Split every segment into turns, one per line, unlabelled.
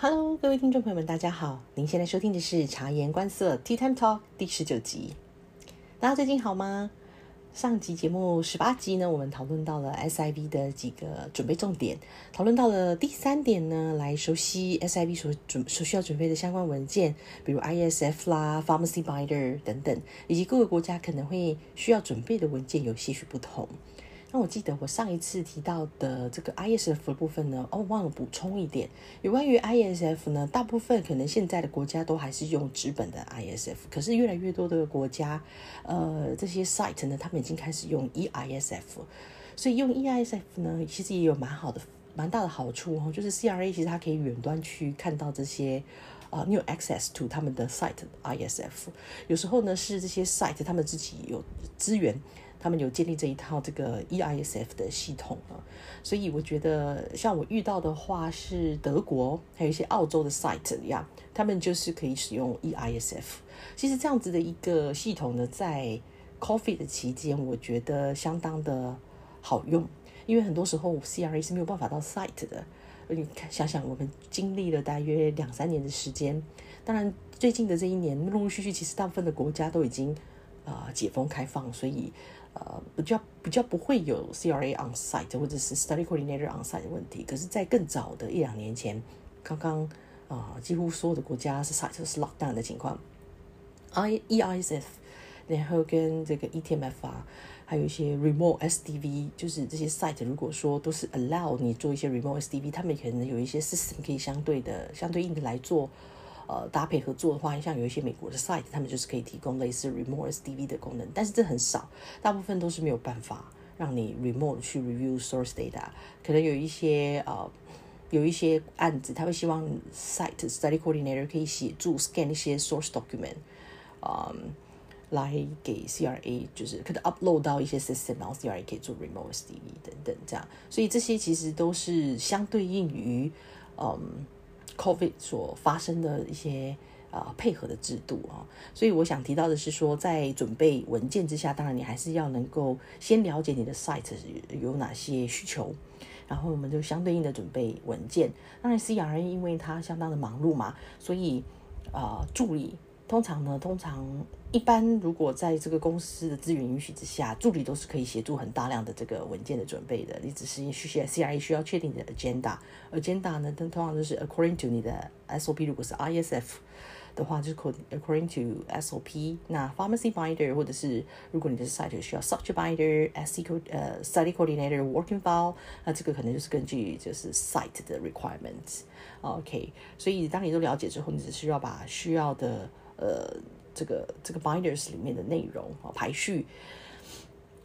Hello，各位听众朋友们，大家好！您现在收听的是《察言观色 Tea Time Talk》第十九集。大家最近好吗？上集节目十八集呢，我们讨论到了 SIV 的几个准备重点，讨论到了第三点呢，来熟悉 SIV 所准所需要准备的相关文件，比如 ISF 啦、Pharmacy Binder 等等，以及各个国家可能会需要准备的文件有些许不同。那我记得我上一次提到的这个 ISF 的部分呢，哦，忘了补充一点，有关于 ISF 呢，大部分可能现在的国家都还是用纸本的 ISF，可是越来越多的国家，呃，这些 site 呢，他们已经开始用 EISF，所以用 EISF 呢，其实也有蛮好的、蛮大的好处哦，就是 CRA 其实它可以远端去看到这些，呃，你有 access to 他们的 site ISF，有时候呢是这些 site 他们自己有资源。他们有建立这一套这个 EISF 的系统啊，所以我觉得像我遇到的话是德国，还有一些澳洲的 site 一样，他们就是可以使用 EISF。其实这样子的一个系统呢，在 Coffee 的期间，我觉得相当的好用，因为很多时候 CRA 是没有办法到 site 的。你看，想想我们经历了大约两三年的时间，当然最近的这一年，陆陆续续，其实大部分的国家都已经啊解封开放，所以。呃，比较比较不会有 CRA on site 或者是 study coordinator on site 的问题。可是，在更早的一两年前，刚刚啊，几乎所有的国家是 site 是 lock down 的情况，I EISF，然后跟这个 ETMF 啊，还有一些 remote SDV，就是这些 site 如果说都是 allow 你做一些 remote SDV，他们可能有一些 system 可以相对的、相对应的来做。呃，搭配合作的话，像有一些美国的 site，他们就是可以提供类似 remote SDV 的功能，但是这很少，大部分都是没有办法让你 remote 去 review source data。可能有一些呃，有一些案子，他会希望 site study coordinator 可以协助 scan 一些 source document，嗯，来给 CRA，就是可能 upload 到一些 system，然后 CRA 可以做 remote SDV 等等这样。所以这些其实都是相对应于，嗯。Covid 所发生的一些啊配合的制度啊，所以我想提到的是说，在准备文件之下，当然你还是要能够先了解你的 site 有哪些需求，然后我们就相对应的准备文件。当然 CRN 因为他相当的忙碌嘛，所以啊助理。通常呢，通常一般如果在这个公司的资源允许之下，助理都是可以协助很大量的这个文件的准备的。你只是需要 CRA 需要确定你的 agenda，agenda 呢，通常都是 according to 你的 SOP。如果是 ISF 的话，就是 according to SOP。那 pharmacy binder 或者是如果你的 site 需要 structure binder、SC 呃 study coordinator working file，那这个可能就是根据就是 site 的 requirements。OK，所以当你都了解之后，你只需要把需要的呃，这个这个 binders 里面的内容啊，排序，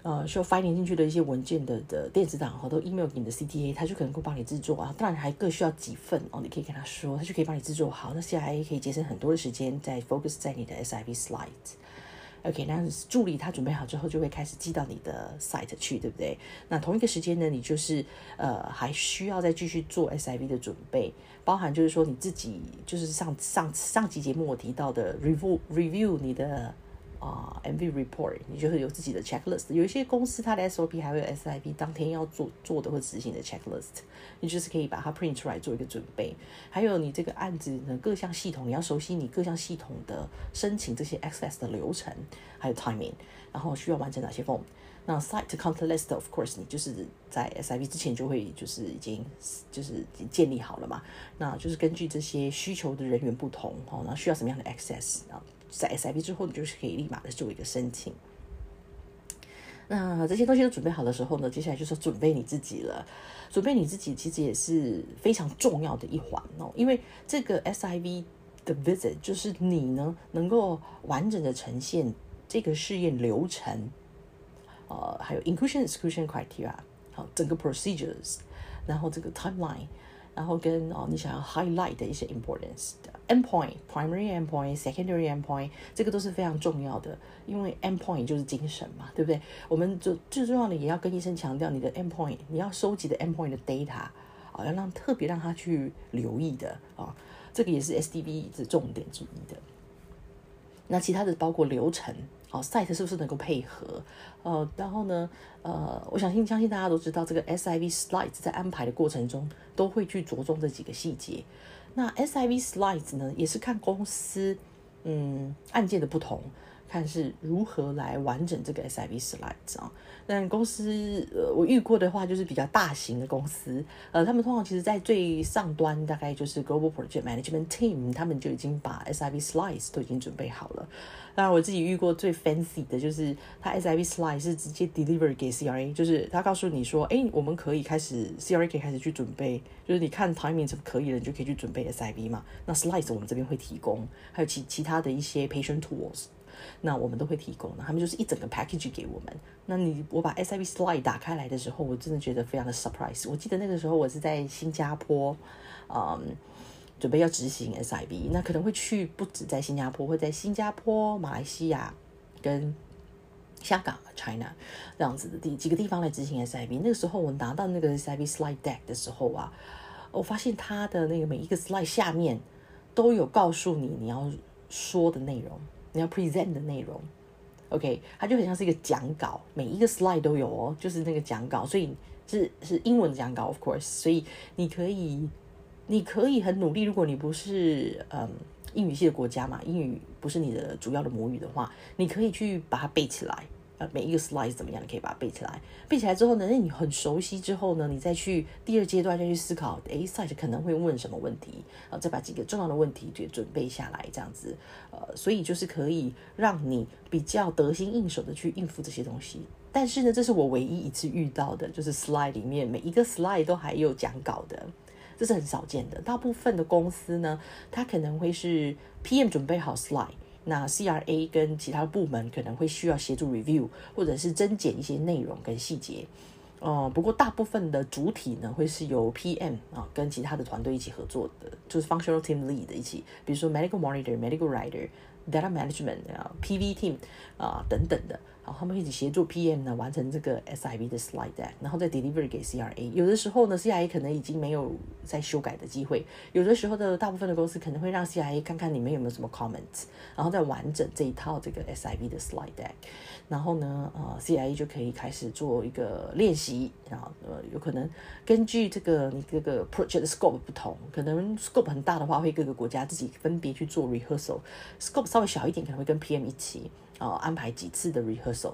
呃，需要翻译进去的一些文件的的电子档，好多 email 给你的 CTA，他就可能会帮你制作啊。当然还各需要几份哦，你可以跟他说，他就可以帮你制作好。那 CIA 可以节省很多的时间，在 focus 在你的 SIV slides。OK，那助理他准备好之后，就会开始寄到你的 site 去，对不对？那同一个时间呢，你就是呃，还需要再继续做 SIV 的准备，包含就是说你自己就是上上上期节目我提到的 review review 你的。啊，MV report，你就是有自己的 checklist。有一些公司它的 SOP 还会有 SIP 当天要做做的或执行的 checklist，你就是可以把它 print 出来做一个准备。还有你这个案子的各项系统，你要熟悉你各项系统的申请这些 access 的流程，还有 timing，然后需要完成哪些 form。那 site content list，of course，你就是在 SIV 之前就会就是已经就是建立好了嘛。那就是根据这些需求的人员不同，哦，那需要什么样的 access 啊？在 SIV 之后，你就是可以立马的做一个申请。那这些东西都准备好的时候呢，接下来就是准备你自己了。准备你自己其实也是非常重要的一环哦，因为这个 SIV 的 visit 就是你呢能够完整的呈现这个试验流程，呃，还有 inclusion exclusion criteria，好，整个 procedures，然后这个 timeline。然后跟哦，你想要 highlight 的一些 importance，endpoint，primary endpoint、secondary endpoint，这个都是非常重要的，因为 endpoint 就是精神嘛，对不对？我们就最重要的也要跟医生强调，你的 endpoint，你要收集的 endpoint 的 data 啊，要让特别让他去留意的啊，这个也是 SDV 的重点之一的。那其他的包括流程。哦，site 是不是能够配合？呃，然后呢，呃，我相信相信大家都知道，这个 SIV slides 在安排的过程中都会去着重这几个细节。那 SIV slides 呢，也是看公司嗯案件的不同。看是如何来完整这个 SIV slide 啊？但公司呃，我遇过的话就是比较大型的公司，呃，他们通常其实在最上端，大概就是 Global Project Management Team，他们就已经把 SIV slides 都已经准备好了。当然，我自己遇过最 fancy 的就是他 SIV slide 是直接 deliver 给 CRA，就是他告诉你说，哎，我们可以开始 CRA 可以开始去准备，就是你看 timing 是可以了，你就可以去准备 SIV 嘛。那 slides 我们这边会提供，还有其其他的一些 patient tools。那我们都会提供的，他们就是一整个 package 给我们。那你我把 SIV slide 打开来的时候，我真的觉得非常的 surprise。我记得那个时候我是在新加坡，嗯，准备要执行 SIV，那可能会去不止在新加坡，会在新加坡、马来西亚跟香港 China 这样子的地几个地方来执行 SIV。那个时候我拿到那个 SIV slide deck 的时候啊，我发现它的那个每一个 slide 下面都有告诉你你要说的内容。你要 present 的内容，OK，它就很像是一个讲稿，每一个 slide 都有哦，就是那个讲稿，所以是是英文讲稿，of course，所以你可以你可以很努力，如果你不是嗯英语系的国家嘛，英语不是你的主要的母语的话，你可以去把它背起来。呃每一个 slide 怎么样？你可以把它背起来。背起来之后呢，那你很熟悉之后呢，你再去第二阶段再去思考，哎，site 可能会问什么问题啊？再把几个重要的问题就准备下来，这样子，呃，所以就是可以让你比较得心应手的去应付这些东西。但是呢，这是我唯一一次遇到的，就是 slide 里面每一个 slide 都还有讲稿的，这是很少见的。大部分的公司呢，它可能会是 PM 准备好 slide。那 CRA 跟其他部门可能会需要协助 review，或者是增减一些内容跟细节，哦，不过大部分的主体呢会是由 PM 啊跟其他的团队一起合作的，就是 functional team lead 一起，比如说 medical monitor、medical writer、data management 啊、PV team 啊等等的。好，他们一起协助 PM 呢完成这个 SIV 的 slide deck，然后再 deliver 给 CRA。有的时候呢，CRA 可能已经没有再修改的机会。有的时候的大部分的公司可能会让 CRA 看看你们有没有什么 comments，然后再完整这一套这个 SIV 的 slide deck。然后呢，呃，CRA 就可以开始做一个练习。然后呃，有可能根据这个你这个 project scope 不同，可能 scope 很大的话，会各个国家自己分别去做 rehearsal；scope 稍微小一点，可能会跟 PM 一起。呃，安排几次的 rehearsal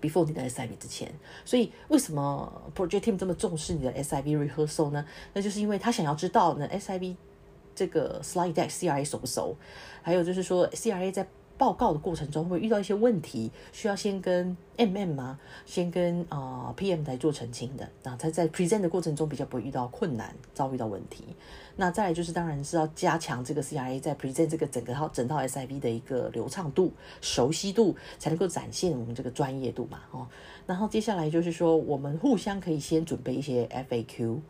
before 你的 SIV 之前，所以为什么 project team 这么重视你的 SIV rehearsal 呢？那就是因为他想要知道呢 SIV 这个 slide deck CRA 熟不熟，还有就是说 CRA 在。报告的过程中会遇到一些问题，需要先跟 MM 吗？先跟啊 PM 来做澄清的。那他在 present 的过程中比较不会遇到困难，遭遇到问题。那再来就是当然是要加强这个 CRA 在 present 这个整个套整套 SIV 的一个流畅度、熟悉度，才能够展现我们这个专业度嘛。哦，然后接下来就是说，我们互相可以先准备一些 FAQ。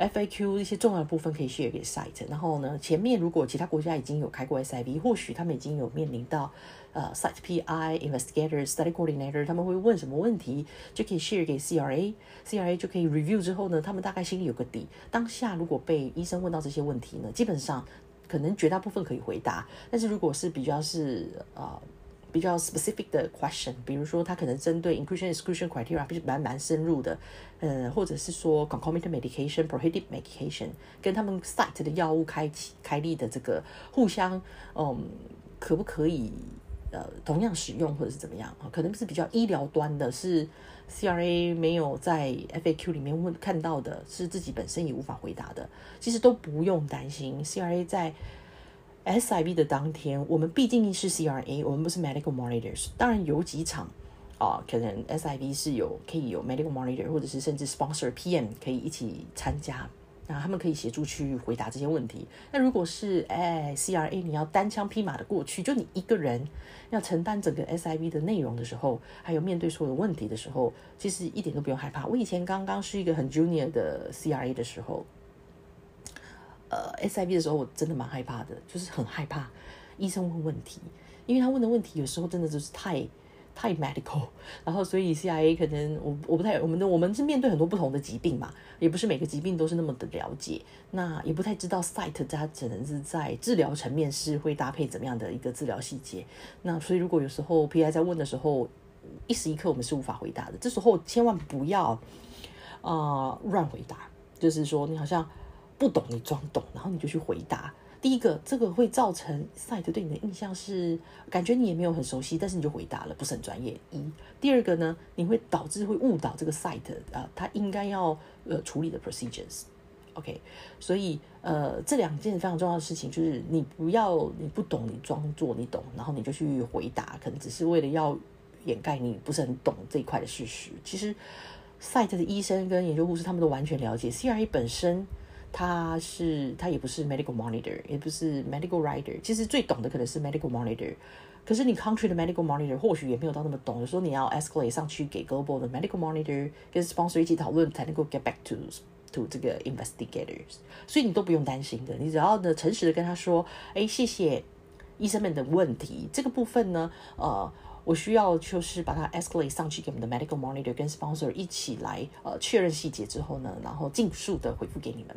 FAQ 一些重要的部分可以 share 给 site，然后呢，前面如果其他国家已经有开过 SIV，或许他们已经有面临到呃 site PI、investigator、study coordinator，他们会问什么问题，就可以 share 给 CRA，CRA 就可以 review 之后呢，他们大概心里有个底。当下如果被医生问到这些问题呢，基本上可能绝大部分可以回答，但是如果是比较是呃。比较 specific 的 question，比如说他可能针对 inclusion exclusion criteria，不是蛮蛮深入的，呃，或者是说 concomitant medication、prohibited medication，跟他们 site 的药物开启开立的这个互相，嗯，可不可以呃同样使用或者是怎么样啊？可能是比较医疗端的，是 CRA 没有在 FAQ 里面问看到的，是自己本身也无法回答的，其实都不用担心，CRA 在。SIV 的当天，我们毕竟是 CRA，我们不是 medical monitors。当然有几场啊，可能 SIV 是有可以有 medical monitor，或者是甚至 sponsor PM 可以一起参加，那他们可以协助去回答这些问题。那如果是哎 CRA，你要单枪匹马的过去，就你一个人要承担整个 SIV 的内容的时候，还有面对所有的问题的时候，其实一点都不用害怕。我以前刚刚是一个很 junior 的 CRA 的时候。呃，SIV 的时候我真的蛮害怕的，就是很害怕医生问问题，因为他问的问题有时候真的就是太太 medical，然后所以 CIA 可能我我不太我们的我们是面对很多不同的疾病嘛，也不是每个疾病都是那么的了解，那也不太知道 site 它只能是在治疗层面是会搭配怎么样的一个治疗细节，那所以如果有时候 PI 在问的时候，一时一刻我们是无法回答的，这时候千万不要啊乱回答，就是说你好像。不懂你装懂，然后你就去回答。第一个，这个会造成 site 对你的印象是感觉你也没有很熟悉，但是你就回答了，不是很专业。一，第二个呢，你会导致会误导这个 site 啊，它应该要呃处理的 procedures。OK，所以呃这两件非常重要的事情就是你不要你不懂，你装作你懂，然后你就去回答，可能只是为了要掩盖你不是很懂这一块的事实。其实 site 的医生跟研究护士他们都完全了解 CRA 本身。他是他也不是 medical monitor，也不是 medical writer，其实最懂的可能是 medical monitor，可是你 country 的 medical monitor 或许也没有到那么懂，有时候你要 escalate 上去给 global 的 medical monitor 跟 sponsor 一起讨论才能够 get back to to 这个 investigators，所以你都不用担心的，你只要呢诚实的跟他说，哎，谢谢医生们的问题，这个部分呢，呃。我需要就是把它 escalate 上去给我们的 medical monitor 跟 sponsor 一起来呃确认细节之后呢，然后尽速的回复给你们。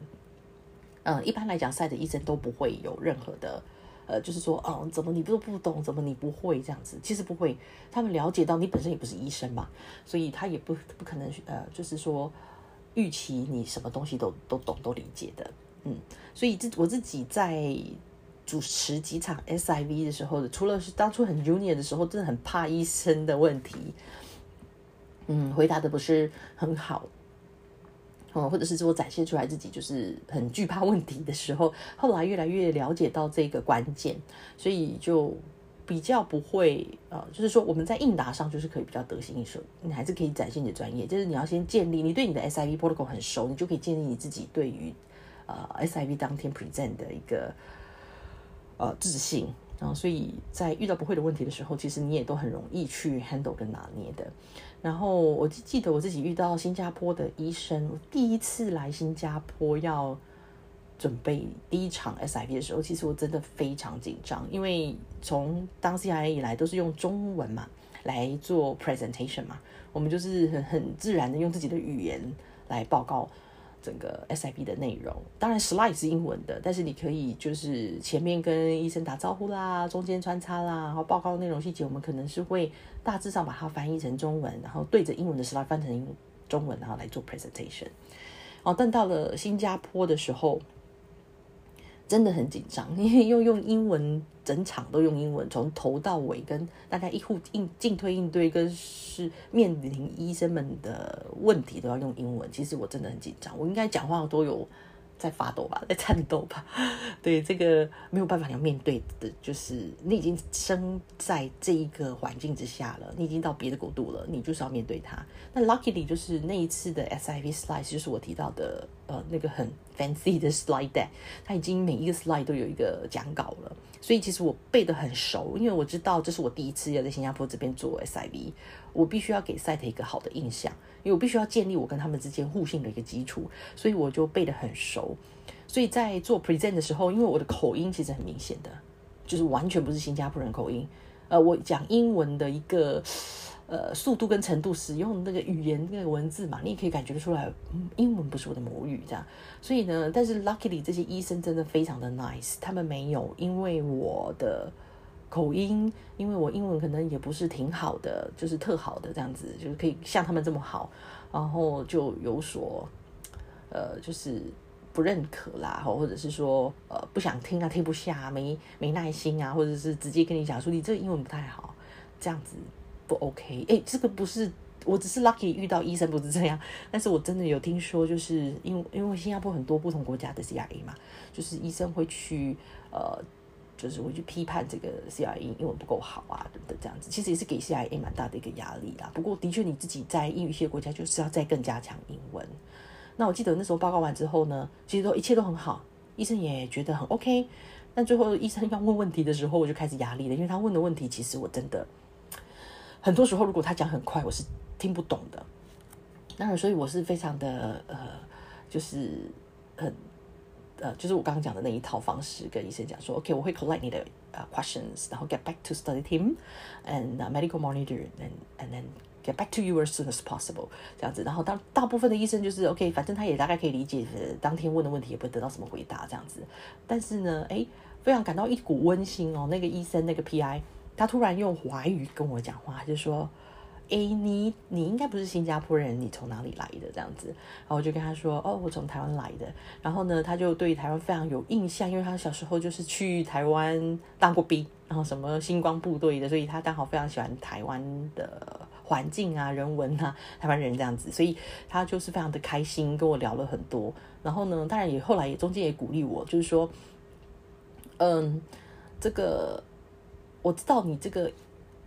嗯，一般来讲，赛的医生都不会有任何的，呃，就是说，哦，怎么你都不懂，怎么你不会这样子？其实不会，他们了解到你本身也不是医生嘛，所以他也不不可能，呃，就是说预期你什么东西都都懂都理解的，嗯，所以自我自己在主持几场 SIV 的时候，除了是当初很 junior 的时候，真的很怕医生的问题，嗯，回答的不是很好。哦，或者是说展现出来自己就是很惧怕问题的时候，后来越来越了解到这个关键，所以就比较不会呃，就是说我们在应答上就是可以比较得心应手，你还是可以展现你的专业。就是你要先建立你对你的 SIV protocol 很熟，你就可以建立你自己对于呃 SIV 当天 present 的一个呃自信啊。所以在遇到不会的问题的时候，其实你也都很容易去 handle 跟拿捏的。然后我记记得我自己遇到新加坡的医生，我第一次来新加坡要准备第一场 SIP 的时候，其实我真的非常紧张，因为从当 CIA 以来都是用中文嘛来做 presentation 嘛，我们就是很很自然的用自己的语言来报告。整个 SIB 的内容，当然 slide 是英文的，但是你可以就是前面跟医生打招呼啦，中间穿插啦，然后报告内容细节，我们可能是会大致上把它翻译成中文，然后对着英文的 slide 翻成中文，然后来做 presentation。哦，但到了新加坡的时候。真的很紧张，因为又用英文，整场都用英文，从头到尾跟大家一互应进退应对，跟是面临医生们的问题都要用英文。其实我真的很紧张，我应该讲话都有。在发抖吧，在颤抖吧，对这个没有办法要面对的，就是你已经生在这一个环境之下了，你已经到别的国度了，你就是要面对它。那 luckily 就是那一次的 SIV slide，就是我提到的呃那个很 fancy 的 slide deck，它已经每一个 slide 都有一个讲稿了，所以其实我背得很熟，因为我知道这是我第一次要在新加坡这边做 SIV，我必须要给 site 一个好的印象。因为我必须要建立我跟他们之间互信的一个基础，所以我就背得很熟。所以在做 present 的时候，因为我的口音其实很明显的，就是完全不是新加坡人口音。呃，我讲英文的一个呃速度跟程度，使用那个语言那个文字嘛，你也可以感觉得出来，英文不是我的母语这样。所以呢，但是 luckily 这些医生真的非常的 nice，他们没有因为我的。口音，因为我英文可能也不是挺好的，就是特好的这样子，就是可以像他们这么好，然后就有所，呃，就是不认可啦，或者是说，呃，不想听啊，听不下，没没耐心啊，或者是直接跟你讲说你这英文不太好，这样子不 OK？哎，这个不是，我只是 lucky 遇到医生不是这样，但是我真的有听说，就是因为因为新加坡很多不同国家的 CIA 嘛，就是医生会去呃。就是我去批判这个 CIA 英文不够好啊，等等这样子，其实也是给 CIA 蛮大的一个压力啦。不过的确你自己在英语系国家就是要再更加强英文。那我记得那时候报告完之后呢，其实都一切都很好，医生也觉得很 OK。但最后医生要问问题的时候，我就开始压力了，因为他问的问题其实我真的很多时候如果他讲很快，我是听不懂的。当然，所以我是非常的呃，就是很。呃，就是我刚刚讲的那一套方式，跟医生讲说，OK，我会 collect 你的呃 questions，然后 get back to study team，and medical monitor，and and then get back to you as soon as possible，这样子。然后当大部分的医生就是 OK，反正他也大概可以理解，当天问的问题也不会得到什么回答这样子。但是呢，哎，非常感到一股温馨哦。那个医生那个 PI，他突然用华语跟我讲话，就说，哎，你你应该不是新加坡人，你从哪里来的？这样子，然后我就跟他说，哦，我从台湾来的。然后呢，他就对台湾非常有印象，因为他小时候就是去台湾当过兵，然后什么星光部队的，所以他刚好非常喜欢台湾的环境啊、人文啊、台湾人这样子，所以他就是非常的开心，跟我聊了很多。然后呢，当然也后来也中间也鼓励我，就是说，嗯，这个我知道你这个。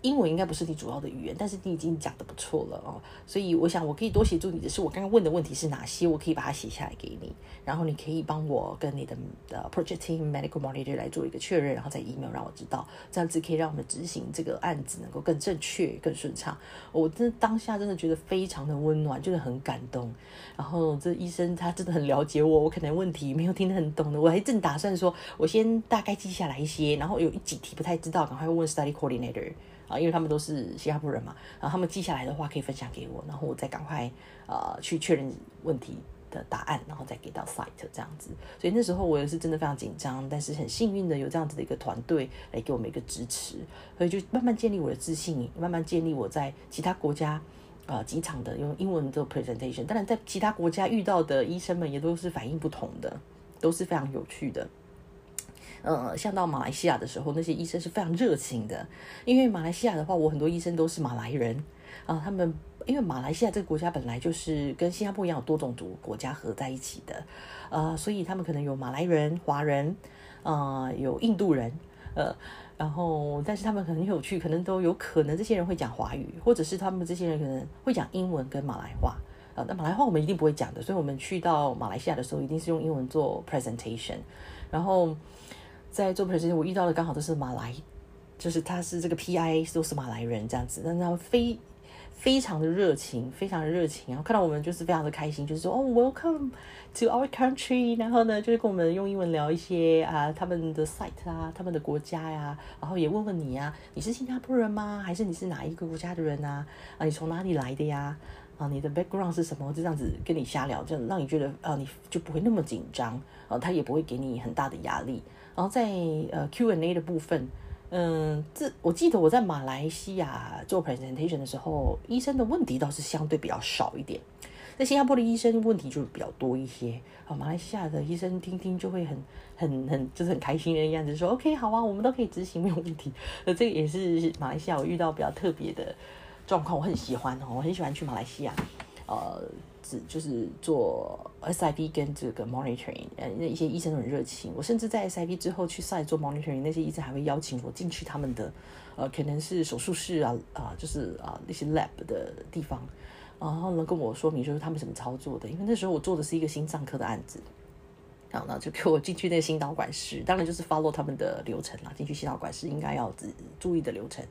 英文应该不是你主要的语言，但是你已经讲的不错了哦，所以我想我可以多协助你的是，我刚刚问的问题是哪些，我可以把它写下来给你，然后你可以帮我跟你的的 project team medical monitor 来做一个确认，然后再 email 让我知道，这样子可以让我们执行这个案子能够更正确、更顺畅。我真的当下真的觉得非常的温暖，就是很感动。然后这医生他真的很了解我，我可能问题没有听得很懂的，我还正打算说我先大概记下来一些，然后有几题不太知道，赶快问 study coordinator。啊，因为他们都是新加坡人嘛，然后他们记下来的话可以分享给我，然后我再赶快呃去确认问题的答案，然后再给到 site 这样子。所以那时候我也是真的非常紧张，但是很幸运的有这样子的一个团队来给我们一个支持，所以就慢慢建立我的自信，慢慢建立我在其他国家呃机场的用英文做 presentation。当然，在其他国家遇到的医生们也都是反应不同的，都是非常有趣的。呃，像到马来西亚的时候，那些医生是非常热情的，因为马来西亚的话，我很多医生都是马来人啊。他们因为马来西亚这个国家本来就是跟新加坡一样有多种族国家合在一起的，呃，所以他们可能有马来人、华人，呃，有印度人，呃，然后但是他们很有趣，可能都有可能这些人会讲华语，或者是他们这些人可能会讲英文跟马来话啊。那马来话我们一定不会讲的，所以我们去到马来西亚的时候，一定是用英文做 presentation，然后。在做 president，我遇到的刚好都是马来，就是他是这个 PI 都是马来人这样子，但他们非非常的热情，非常的热情，然后看到我们就是非常的开心，就是说哦，Welcome to our country，然后呢就是跟我们用英文聊一些啊他们的 site 啊，他们的国家呀，然后也问问你呀，你是新加坡人吗？还是你是哪一个国家的人啊？啊，你从哪里来的呀？啊，你的 background 是什么？就这样子跟你瞎聊，这样让你觉得啊，你就不会那么紧张，啊，他也不会给你很大的压力。然后在呃 Q&A 的部分，嗯，这我记得我在马来西亚做 presentation 的时候，医生的问题倒是相对比较少一点。在新加坡的医生问题就比较多一些。啊，马来西亚的医生听听就会很很很就是很开心的样子，说 OK 好啊，我们都可以执行，没有问题。呃，这个也是马来西亚我遇到比较特别的状况，我很喜欢哦，我很喜欢去马来西亚，呃。就是做 SIP 跟这个 monitoring，呃，那一些医生都很热情。我甚至在 SIP 之后去 site 做 monitoring，那些医生还会邀请我进去他们的，呃，可能是手术室啊，啊，就是啊那些 lab 的地方，然后呢跟我说明就是他们怎么操作的。因为那时候我做的是一个心脏科的案子，然后呢就给我进去那个心导管室，当然就是 follow 他们的流程啦，进去心导管室应该要注意的流程。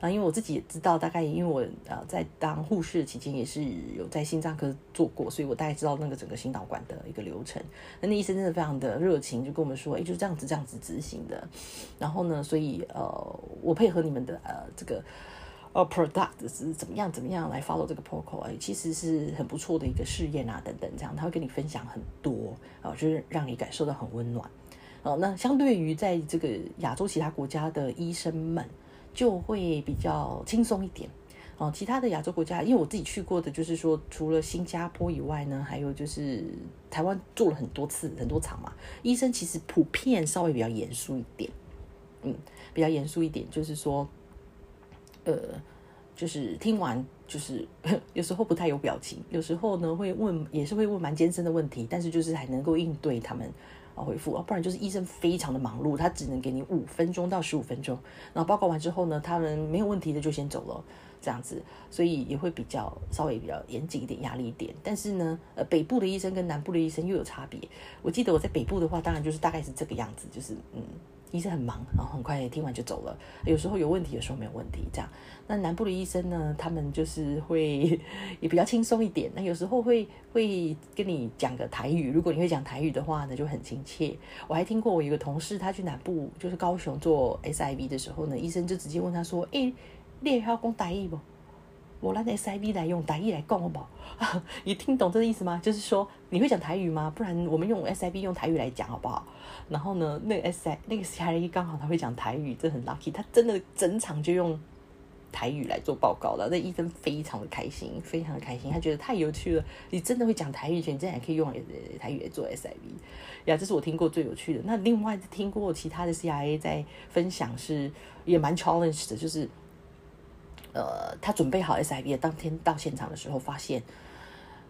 啊，因为我自己也知道，大概因为我呃在当护士期间也是有在心脏科做过，所以我大概知道那个整个心导管的一个流程。那那医生真的非常的热情，就跟我们说，哎，就是这样子这样子执行的。然后呢，所以呃，我配合你们的呃这个呃 product 是怎么样怎么样来 follow 这个 protocol，哎，其实是很不错的一个试验啊等等这样，他会跟你分享很多啊，就是让你感受到很温暖。哦，那相对于在这个亚洲其他国家的医生们。就会比较轻松一点哦。其他的亚洲国家，因为我自己去过的，就是说除了新加坡以外呢，还有就是台湾做了很多次很多场嘛。医生其实普遍稍微比较严肃一点，嗯，比较严肃一点，就是说，呃，就是听完就是 有时候不太有表情，有时候呢会问，也是会问蛮艰深的问题，但是就是还能够应对他们。回复啊，不然就是医生非常的忙碌，他只能给你五分钟到十五分钟，然后报告完之后呢，他们没有问题的就先走了，这样子，所以也会比较稍微比较严谨一点，压力一点。但是呢，呃，北部的医生跟南部的医生又有差别。我记得我在北部的话，当然就是大概是这个样子，就是嗯。医生很忙，然后很快听完就走了。有时候有问题，有时候没有问题，这样。那南部的医生呢？他们就是会 也比较轻松一点。那有时候会会跟你讲个台语，如果你会讲台语的话呢，就很亲切。我还听过我一个同事，他去南部就是高雄做 SIV 的时候呢，医生就直接问他说：“哎，你也要讲台语不？”我拿 SIB 来用台语来讲好不好？你听懂这个意思吗？就是说你会讲台语吗？不然我们用 SIB 用台语来讲好不好？然后呢，那个 S I 那个 C I V 刚好他会讲台语，这很 lucky。他真的整场就用台语来做报告了。那医生非常的开心，非常的开心，他觉得太有趣了。你真的会讲台语，你真的可以用台语来做 SIV 呀，这是我听过最有趣的。那另外听过其他的 CIA 在分享是也蛮 challenge 的，就是呃，他准备好 SIV 当天到现场的时候，发现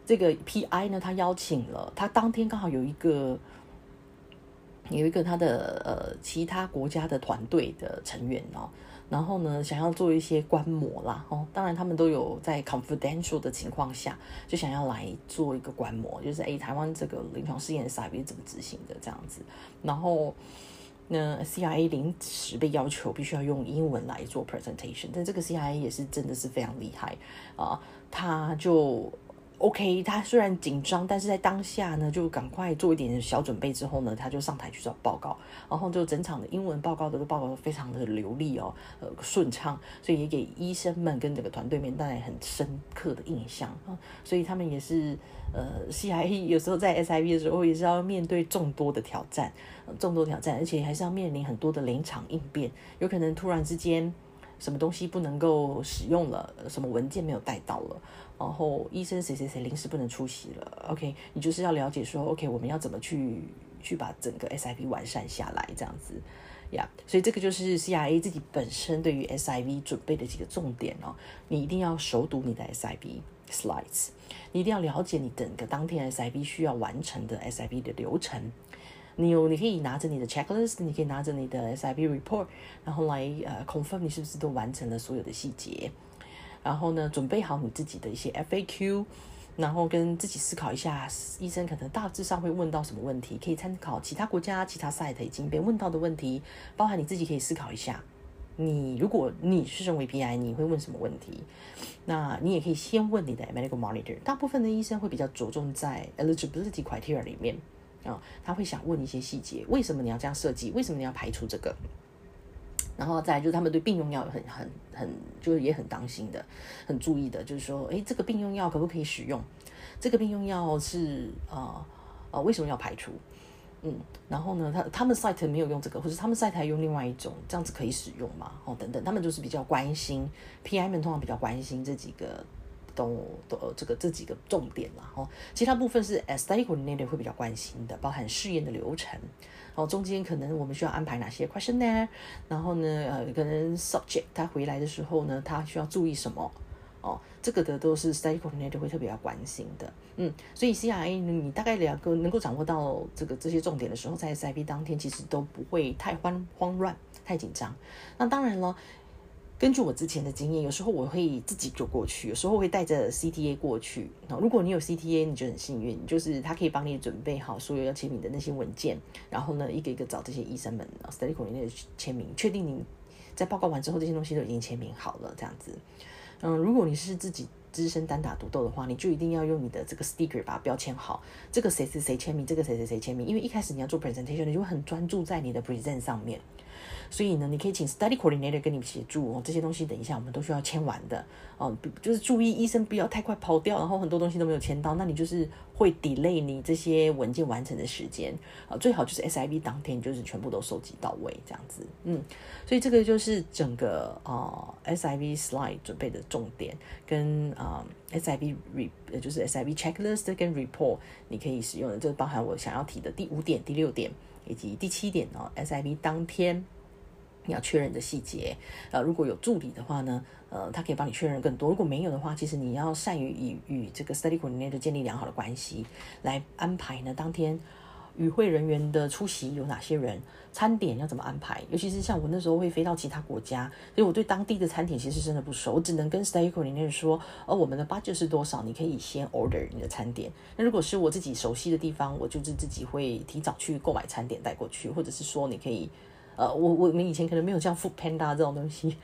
这个 PI 呢，他邀请了他当天刚好有一个。有一个他的呃其他国家的团队的成员哦，然后呢想要做一些观摩啦哦，当然他们都有在 confidential 的情况下就想要来做一个观摩，就是诶台湾这个临床试验 s i 怎么执行的这样子，然后那 CIA 临时被要求必须要用英文来做 presentation，但这个 CIA 也是真的是非常厉害啊，他就。OK，他虽然紧张，但是在当下呢，就赶快做一点小准备之后呢，他就上台去找报告，然后就整场的英文报告的报告非常的流利哦，呃顺畅，所以也给医生们跟整个团队面带来很深刻的印象啊，所以他们也是呃，CIE 有时候在 SIV 的时候也是要面对众多的挑战，众多挑战，而且还是要面临很多的临场应变，有可能突然之间什么东西不能够使用了，什么文件没有带到了。然后医生谁谁谁临时不能出席了，OK，你就是要了解说，OK，我们要怎么去去把整个 SIV 完善下来，这样子呀。所以这个就是 CIA 自己本身对于 SIV 准备的几个重点哦。你一定要熟读你的 SIV slides，你一定要了解你整个当天 SIV 需要完成的 SIV 的流程。你有你可以拿着你的 checklist，你可以拿着你的 SIV report，然后来呃 confirm 你是不是都完成了所有的细节。然后呢，准备好你自己的一些 FAQ，然后跟自己思考一下，医生可能大致上会问到什么问题，可以参考其他国家、其他 site 已经被问到的问题，包含你自己可以思考一下。你如果你是身为 PI，你会问什么问题？那你也可以先问你的 medical monitor。大部分的医生会比较着重在 eligibility criteria 里面啊，他会想问一些细节，为什么你要这样设计？为什么你要排除这个？然后再就是他们对病用药很很很就是也很当心的，很注意的，就是说，哎，这个病用药可不可以使用？这个病用药是呃呃为什么要排除？嗯，然后呢，他他们 site 没有用这个，或者他们 site 用另外一种，这样子可以使用吗？哦，等等，他们就是比较关心，PI 们通常比较关心这几个。都都这个这几个重点啦，哦，其他部分是 aesthetic coordinator 会比较关心的，包含试验的流程，然后中间可能我们需要安排哪些 questionnaire，然后呢，呃，可能 subject 他回来的时候呢，他需要注意什么，哦，这个的都是 aesthetic coordinator 会特别要关心的，嗯，所以 CRA 你大概两个能够掌握到这个这些重点的时候，在 SIP 当天其实都不会太慌慌乱、太紧张，那当然了。根据我之前的经验，有时候我会自己就过去，有时候会带着 CTA 过去。如果你有 CTA，你就很幸运，就是他可以帮你准备好所有要签名的那些文件，然后呢，一个一个找这些医生们 s t u d y 里面去签名，确定你在报告完之后，这些东西都已经签名好了，这样子。嗯，如果你是自己资深单打独斗的话，你就一定要用你的这个 sticker 把它标签好，这个谁谁谁签名，这个谁谁谁签名，因为一开始你要做 presentation，你就会很专注在你的 present 上面。所以呢，你可以请 study coordinator 跟你协助哦。这些东西等一下我们都需要签完的哦。就是注意医生不要太快跑掉，然后很多东西都没有签到，那你就是会 delay 你这些文件完成的时间啊。最好就是 SIV 当天就是全部都收集到位这样子。嗯，所以这个就是整个啊 SIV slide 准备的重点，跟啊 SIV re 就是 SIV checklist 跟 report 你可以使用的，这包含我想要提的第五点、第六点以及第七点哦。SIV 当天。你要确认的细节，呃，如果有助理的话呢，呃，他可以帮你确认更多。如果没有的话，其实你要善于与与这个 study coordinator 建立良好的关系，来安排呢当天与会人员的出席有哪些人，餐点要怎么安排。尤其是像我那时候会飞到其他国家，所以我对当地的餐点其实真的不熟，我只能跟 study coordinator 说，哦，我们的 budget 是多少，你可以先 order 你的餐点。那如果是我自己熟悉的地方，我就是自己会提早去购买餐点带过去，或者是说你可以。呃，我我们以前可能没有像 Food Panda 这种东西，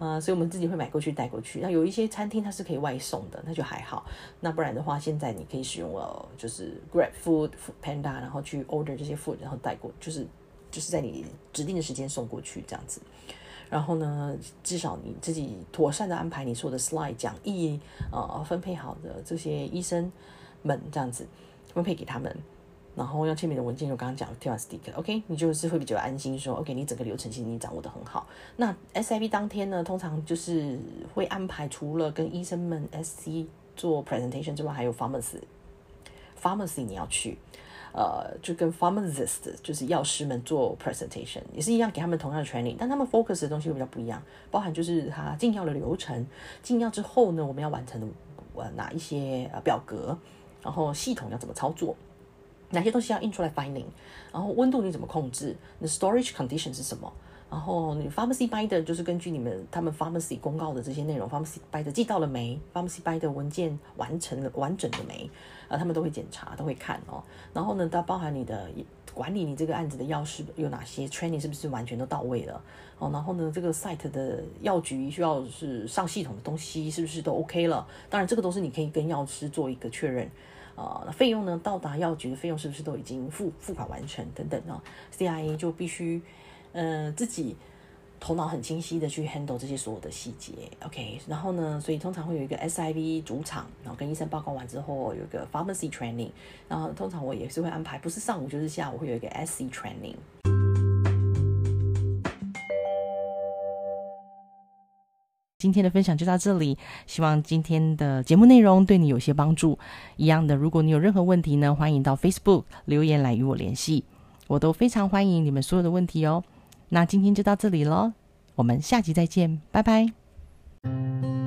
啊，所以我们自己会买过去带过去。那有一些餐厅它是可以外送的，那就还好。那不然的话，现在你可以使用呃，就是 Grab Food、Food Panda，然后去 order 这些 food，然后带过，就是就是在你指定的时间送过去这样子。然后呢，至少你自己妥善的安排你说的 slide 讲义，呃，分配好的这些医生们这样子分配给他们。然后要签名的文件，就刚刚讲 t i s t i c k OK，你就是会比较安心，说 OK，你整个流程其实你掌握的很好。那 SIV 当天呢，通常就是会安排除了跟医生们 SC 做 presentation 之外，还有 pharmacy，pharmacy 你要去。呃，就跟 pharmacist 就是药师们做 presentation 也是一样，给他们同样的 training，但他们 focus 的东西会比较不一样，包含就是他进药的流程，进药之后呢，我们要完成呃哪一些呃表格，然后系统要怎么操作，哪些东西要印出来 fining 然后温度你怎么控制，那 storage condition 是什么？然后你 pharmacy binder 就是根据你们他们 pharmacy 公告的这些内容，pharmacy binder 寄到了没？pharmacy binder 文件完成了完整的没？啊，他们都会检查，都会看哦。然后呢，它包含你的管理你这个案子的药师有哪些 training 是不是完全都到位了？哦，然后呢，这个 site 的药局需要是上系统的东西是不是都 OK 了？当然，这个都是你可以跟药师做一个确认。呃，费用呢？到达药局的费用是不是都已经付付款完成？等等哦，CIA 就必须。嗯，自己头脑很清晰的去 handle 这些所有的细节，OK。然后呢，所以通常会有一个 SIV 主场，然后跟医生报告完之后，有一个 pharmacy training。然后通常我也是会安排，不是上午就是下午会有一个 SC training。今天的分享就到这里，希望今天的节目内容对你有些帮助。一样的，如果你有任何问题呢，欢迎到 Facebook 留言来与我联系，我都非常欢迎你们所有的问题哦。那今天就到这里喽，我们下集再见，拜拜。